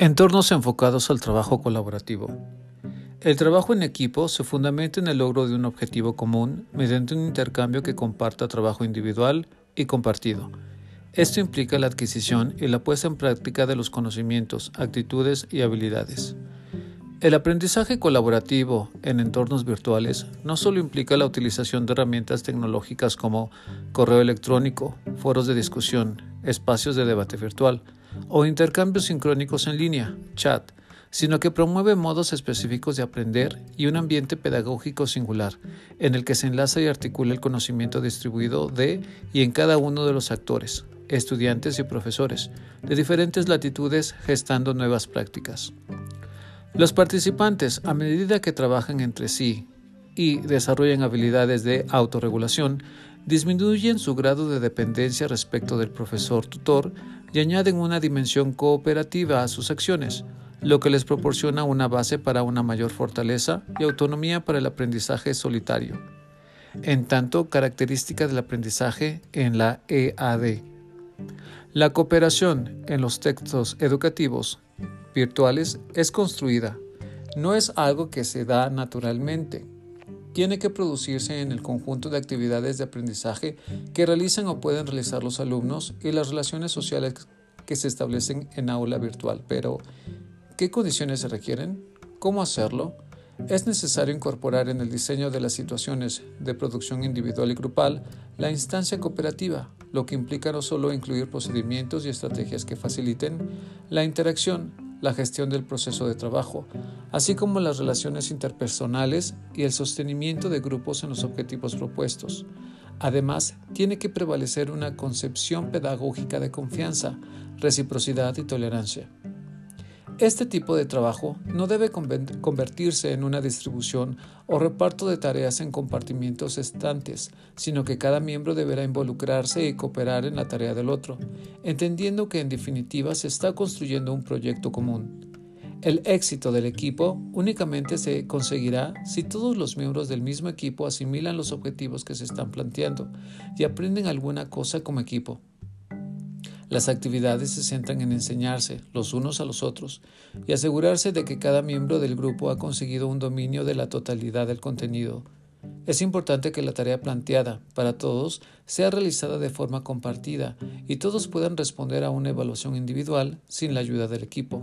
Entornos enfocados al trabajo colaborativo. El trabajo en equipo se fundamenta en el logro de un objetivo común mediante un intercambio que comparta trabajo individual y compartido. Esto implica la adquisición y la puesta en práctica de los conocimientos, actitudes y habilidades. El aprendizaje colaborativo en entornos virtuales no solo implica la utilización de herramientas tecnológicas como correo electrónico, foros de discusión, espacios de debate virtual, o intercambios sincrónicos en línea, chat, sino que promueve modos específicos de aprender y un ambiente pedagógico singular, en el que se enlaza y articula el conocimiento distribuido de y en cada uno de los actores, estudiantes y profesores, de diferentes latitudes gestando nuevas prácticas. Los participantes, a medida que trabajan entre sí y desarrollan habilidades de autorregulación, disminuyen su grado de dependencia respecto del profesor tutor y añaden una dimensión cooperativa a sus acciones, lo que les proporciona una base para una mayor fortaleza y autonomía para el aprendizaje solitario, en tanto característica del aprendizaje en la EAD. La cooperación en los textos educativos virtuales es construida, no es algo que se da naturalmente tiene que producirse en el conjunto de actividades de aprendizaje que realizan o pueden realizar los alumnos y las relaciones sociales que se establecen en aula virtual. Pero, ¿qué condiciones se requieren? ¿Cómo hacerlo? Es necesario incorporar en el diseño de las situaciones de producción individual y grupal la instancia cooperativa, lo que implica no solo incluir procedimientos y estrategias que faciliten la interacción, la gestión del proceso de trabajo, así como las relaciones interpersonales y el sostenimiento de grupos en los objetivos propuestos. Además, tiene que prevalecer una concepción pedagógica de confianza, reciprocidad y tolerancia. Este tipo de trabajo no debe convertirse en una distribución o reparto de tareas en compartimientos estantes, sino que cada miembro deberá involucrarse y cooperar en la tarea del otro, entendiendo que en definitiva se está construyendo un proyecto común. El éxito del equipo únicamente se conseguirá si todos los miembros del mismo equipo asimilan los objetivos que se están planteando y aprenden alguna cosa como equipo. Las actividades se centran en enseñarse los unos a los otros y asegurarse de que cada miembro del grupo ha conseguido un dominio de la totalidad del contenido. Es importante que la tarea planteada para todos sea realizada de forma compartida y todos puedan responder a una evaluación individual sin la ayuda del equipo.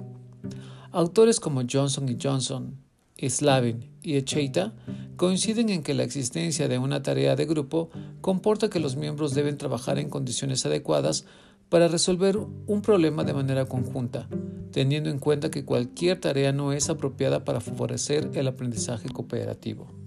Autores como Johnson y Johnson, Slavin y Echeita coinciden en que la existencia de una tarea de grupo comporta que los miembros deben trabajar en condiciones adecuadas para resolver un problema de manera conjunta, teniendo en cuenta que cualquier tarea no es apropiada para favorecer el aprendizaje cooperativo.